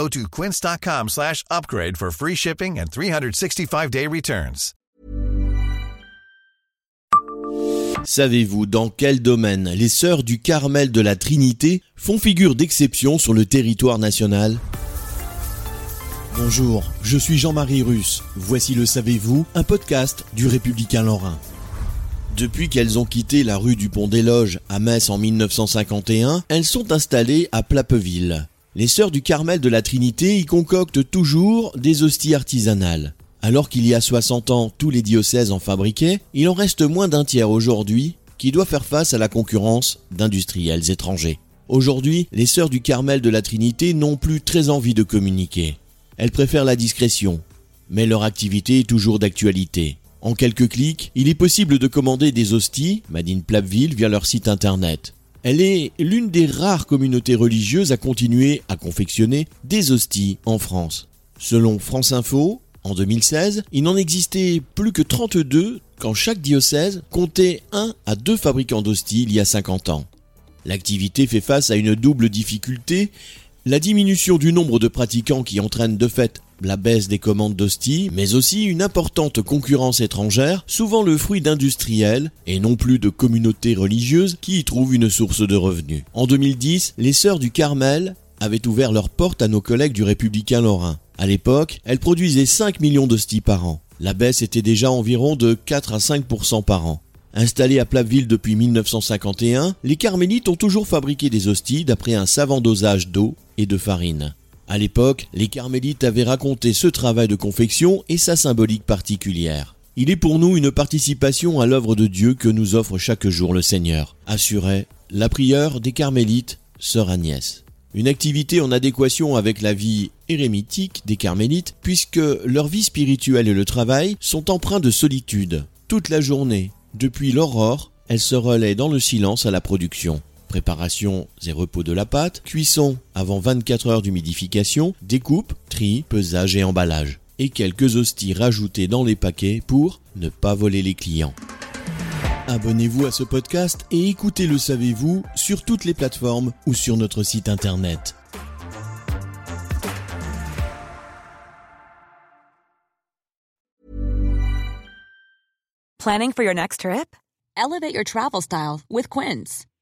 Go to quince.com slash upgrade for free shipping and 365-day returns. Savez-vous dans quel domaine les sœurs du Carmel de la Trinité font figure d'exception sur le territoire national? Bonjour, je suis Jean-Marie Russe. Voici le Savez-vous, un podcast du Républicain Lorrain. Depuis qu'elles ont quitté la rue du Pont des Loges à Metz en 1951, elles sont installées à Plapeville. Les sœurs du Carmel de la Trinité y concoctent toujours des hosties artisanales. Alors qu'il y a 60 ans, tous les diocèses en fabriquaient, il en reste moins d'un tiers aujourd'hui qui doit faire face à la concurrence d'industriels étrangers. Aujourd'hui, les sœurs du Carmel de la Trinité n'ont plus très envie de communiquer. Elles préfèrent la discrétion, mais leur activité est toujours d'actualité. En quelques clics, il est possible de commander des hosties, Madine Plapville, via leur site internet. Elle est l'une des rares communautés religieuses à continuer à confectionner des hosties en France. Selon France Info, en 2016, il n'en existait plus que 32 quand chaque diocèse comptait un à deux fabricants d'hosties il y a 50 ans. L'activité fait face à une double difficulté, la diminution du nombre de pratiquants qui entraîne de fait la baisse des commandes d'hosties, mais aussi une importante concurrence étrangère, souvent le fruit d'industriels et non plus de communautés religieuses qui y trouvent une source de revenus. En 2010, les sœurs du Carmel avaient ouvert leurs portes à nos collègues du Républicain Lorrain. À l'époque, elles produisaient 5 millions d'hosties par an. La baisse était déjà environ de 4 à 5% par an. Installées à Plapeville depuis 1951, les carmélites ont toujours fabriqué des hosties d'après un savant dosage d'eau et de farine. À l'époque, les carmélites avaient raconté ce travail de confection et sa symbolique particulière. Il est pour nous une participation à l'œuvre de Dieu que nous offre chaque jour le Seigneur, assurait la prieure des carmélites, sœur Agnès. Une activité en adéquation avec la vie érémitique des carmélites, puisque leur vie spirituelle et le travail sont empreints de solitude. Toute la journée, depuis l'aurore, elles se relaient dans le silence à la production. Préparation et repos de la pâte, cuisson avant 24 heures d'humidification, découpe, tri, pesage et emballage. Et quelques hosties rajoutées dans les paquets pour ne pas voler les clients. Abonnez-vous à ce podcast et écoutez Le Savez-vous sur toutes les plateformes ou sur notre site internet. Planning for your next trip? Elevate your travel style with Quince.